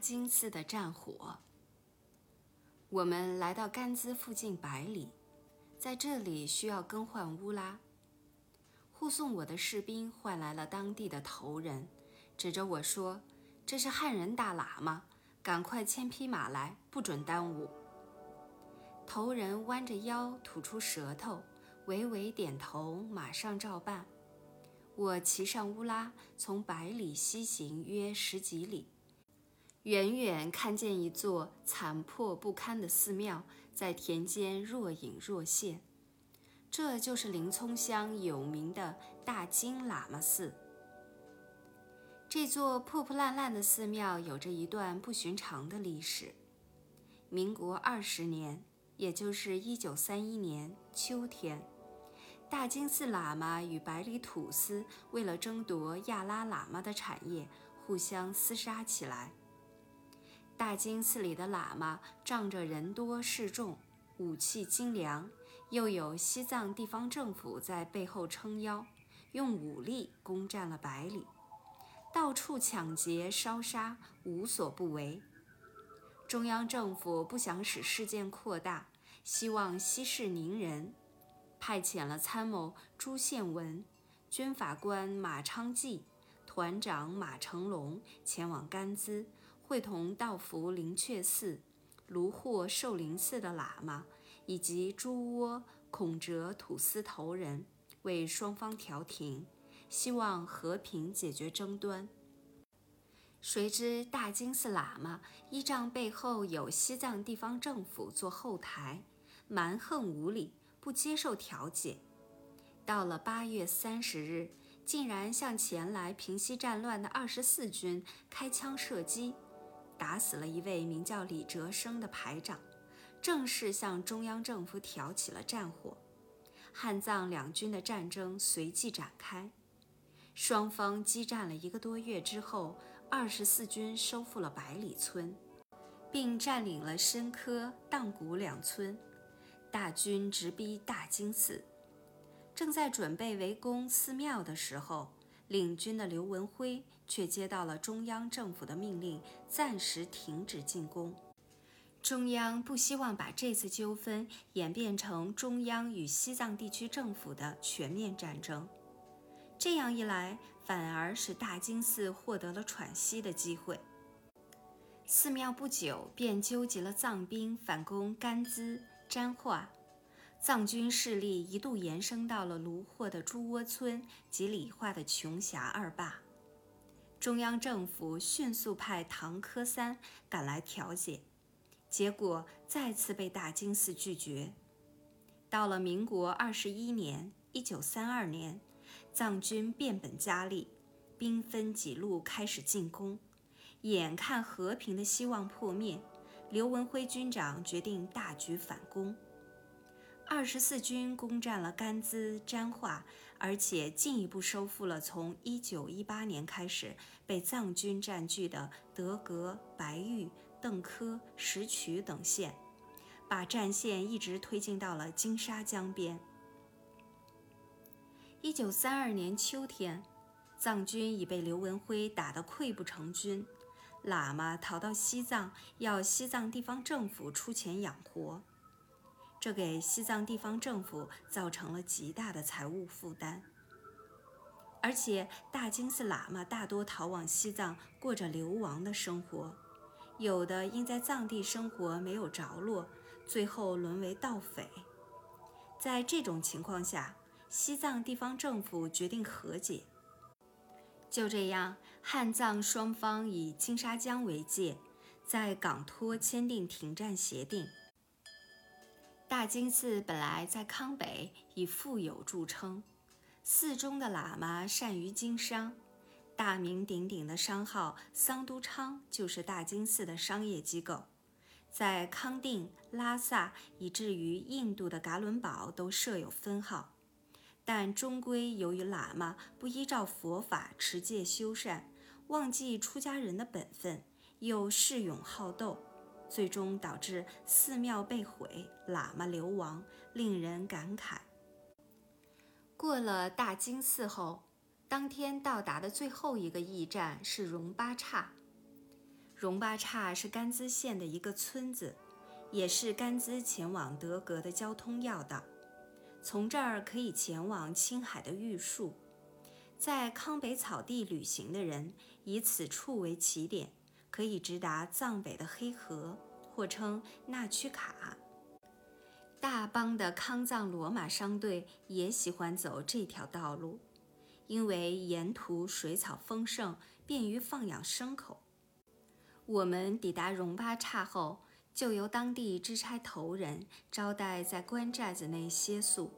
金寺的战火。我们来到甘孜附近百里，在这里需要更换乌拉。护送我的士兵换来了当地的头人，指着我说：“这是汉人大喇嘛，赶快牵匹马来，不准耽误。”头人弯着腰，吐出舌头，微微点头，马上照办。我骑上乌拉，从百里西行约十几里。远远看见一座残破不堪的寺庙在田间若隐若现，这就是林冲乡有名的大金喇嘛寺。这座破破烂烂的寺庙有着一段不寻常的历史。民国二十年，也就是一九三一年秋天，大金寺喇嘛与百里土司为了争夺亚拉喇嘛的产业，互相厮杀起来。大金寺里的喇嘛仗着人多势众，武器精良，又有西藏地方政府在背后撑腰，用武力攻占了百里，到处抢劫烧杀，无所不为。中央政府不想使事件扩大，希望息事宁人，派遣了参谋朱宪文、军法官马昌济、团长马成龙前往甘孜。会同道服灵阙寺、卢霍寿灵寺的喇嘛，以及朱窝孔哲土司头人，为双方调停，希望和平解决争端。谁知大金寺喇嘛依仗背后有西藏地方政府做后台，蛮横无理，不接受调解。到了八月三十日，竟然向前来平息战乱的二十四军开枪射击。打死了一位名叫李哲生的排长，正式向中央政府挑起了战火。汉藏两军的战争随即展开。双方激战了一个多月之后，二十四军收复了百里村，并占领了深科、荡谷两村。大军直逼大金寺，正在准备围攻寺庙的时候。领军的刘文辉却接到了中央政府的命令，暂时停止进攻。中央不希望把这次纠纷演变成中央与西藏地区政府的全面战争，这样一来，反而使大金寺获得了喘息的机会。寺庙不久便纠集了藏兵反攻甘孜、沾化。藏军势力一度延伸到了卢霍的朱窝村及理化的琼峡二坝，中央政府迅速派唐科三赶来调解，结果再次被大金寺拒绝。到了民国二十一年（一九三二年），藏军变本加厉，兵分几路开始进攻，眼看和平的希望破灭，刘文辉军长决定大举反攻。二十四军攻占了甘孜、沾化，而且进一步收复了从一九一八年开始被藏军占据的德格、白玉、邓科、石渠等县，把战线一直推进到了金沙江边。一九三二年秋天，藏军已被刘文辉打得溃不成军，喇嘛逃到西藏，要西藏地方政府出钱养活。这给西藏地方政府造成了极大的财务负担，而且大金寺喇嘛大多逃往西藏，过着流亡的生活，有的因在藏地生活没有着落，最后沦为盗匪。在这种情况下，西藏地方政府决定和解。就这样，汉藏双方以金沙江为界，在港托签订停战协定。大金寺本来在康北以富有著称，寺中的喇嘛善于经商，大名鼎鼎的商号桑都昌就是大金寺的商业机构，在康定、拉萨以至于印度的噶伦堡都设有分号，但终归由于喇嘛不依照佛法持戒修善，忘记出家人的本分，又恃勇好斗。最终导致寺庙被毁，喇嘛流亡，令人感慨。过了大金寺后，当天到达的最后一个驿站是荣八刹。荣巴刹是甘孜县的一个村子，也是甘孜前往德格的交通要道。从这儿可以前往青海的玉树。在康北草地旅行的人，以此处为起点，可以直达藏北的黑河，或称纳曲卡。大邦的康藏罗马商队也喜欢走这条道路，因为沿途水草丰盛，便于放养牲口。我们抵达荣巴刹后，就由当地支差头人招待在官寨子内歇宿。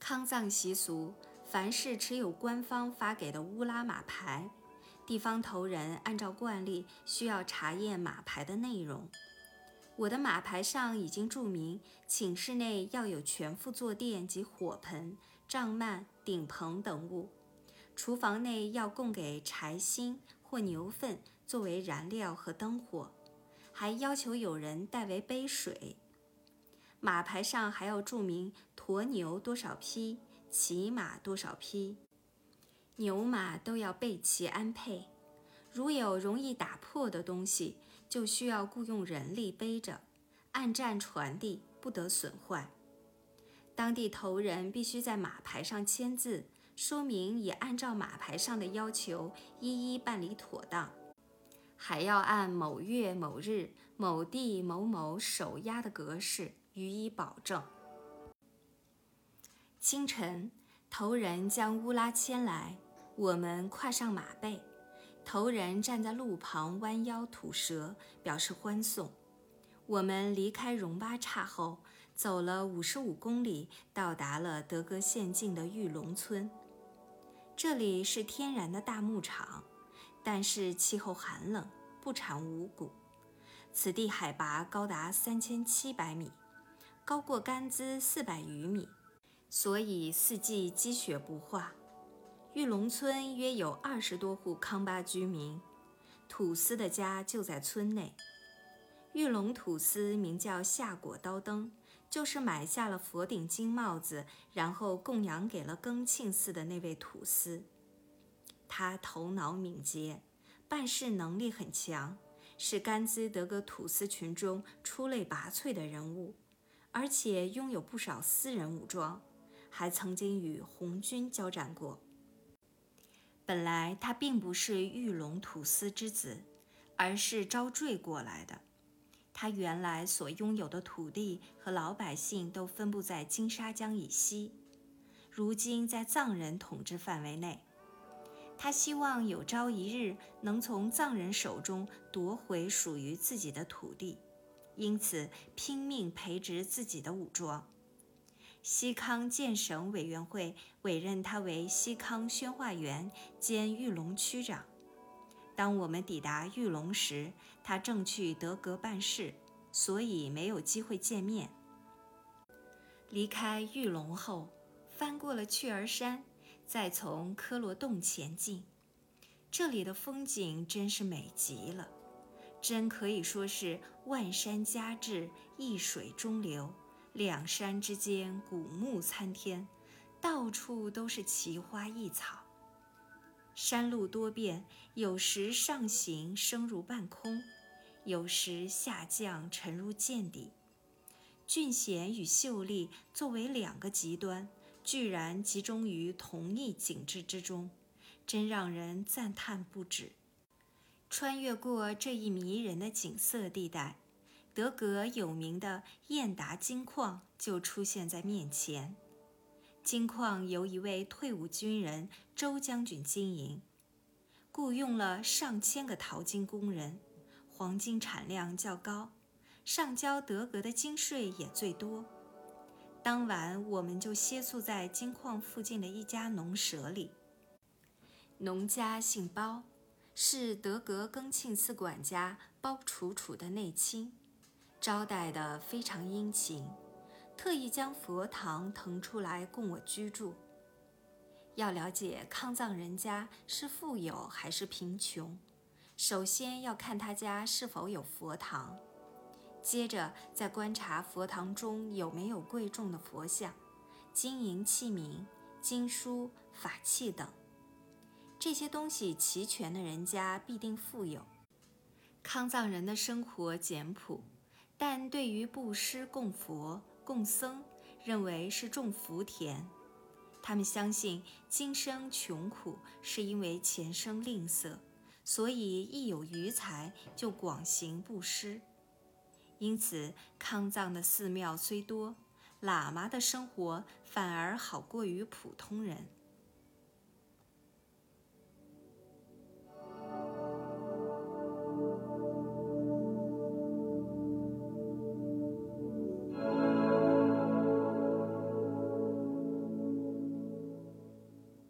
康藏习俗，凡是持有官方发给的乌拉马牌，地方头人按照惯例需要查验马牌的内容。我的马牌上已经注明，寝室内要有全副坐垫及火盆、帐幔、顶棚等物；厨房内要供给柴薪或牛粪作为燃料和灯火，还要求有人代为背水。马牌上还要注明驮牛多少匹，骑马多少匹，牛马都要备齐安配。如有容易打破的东西，就需要雇佣人力背着，按站传递，不得损坏。当地头人必须在马牌上签字，说明已按照马牌上的要求一一办理妥当，还要按某月某日某地某某手押的格式。予以保证。清晨，头人将乌拉牵来，我们跨上马背，头人站在路旁弯腰吐舌，表示欢送。我们离开荣巴刹后，走了五十五公里，到达了德格县境的玉龙村。这里是天然的大牧场，但是气候寒冷，不产五谷。此地海拔高达三千七百米。高过甘孜四百余米，所以四季积雪不化。玉龙村约有二十多户康巴居民，土司的家就在村内。玉龙土司名叫夏果刀灯，就是买下了佛顶金帽子，然后供养给了更庆寺的那位土司。他头脑敏捷，办事能力很强，是甘孜德格土司群中出类拔萃的人物。而且拥有不少私人武装，还曾经与红军交战过。本来他并不是玉龙土司之子，而是招赘过来的。他原来所拥有的土地和老百姓都分布在金沙江以西，如今在藏人统治范围内。他希望有朝一日能从藏人手中夺回属于自己的土地。因此，拼命培植自己的武装。西康建省委员会委任他为西康宣化员兼玉龙区长。当我们抵达玉龙时，他正去德格办事，所以没有机会见面。离开玉龙后，翻过了雀儿山，再从科罗洞前进。这里的风景真是美极了。真可以说是万山夹峙，一水中流，两山之间古木参天，到处都是奇花异草。山路多变，有时上行升入半空，有时下降沉入涧底。峻险与秀丽作为两个极端，居然集中于同一景致之中，真让人赞叹不止。穿越过这一迷人的景色地带，德格有名的燕达金矿就出现在面前。金矿由一位退伍军人周将军经营，雇佣了上千个淘金工人，黄金产量较高，上交德格的金税也最多。当晚，我们就歇宿在金矿附近的一家农舍里。农家姓包。是德格更庆寺管家包楚楚的内亲，招待的非常殷勤，特意将佛堂腾出来供我居住。要了解康藏人家是富有还是贫穷，首先要看他家是否有佛堂，接着再观察佛堂中有没有贵重的佛像、金银器皿、经书、法器等。这些东西齐全的人家必定富有，康藏人的生活简朴，但对于布施供佛、供僧，认为是种福田。他们相信今生穷苦是因为前生吝啬，所以一有余财就广行布施。因此，康藏的寺庙虽多，喇嘛的生活反而好过于普通人。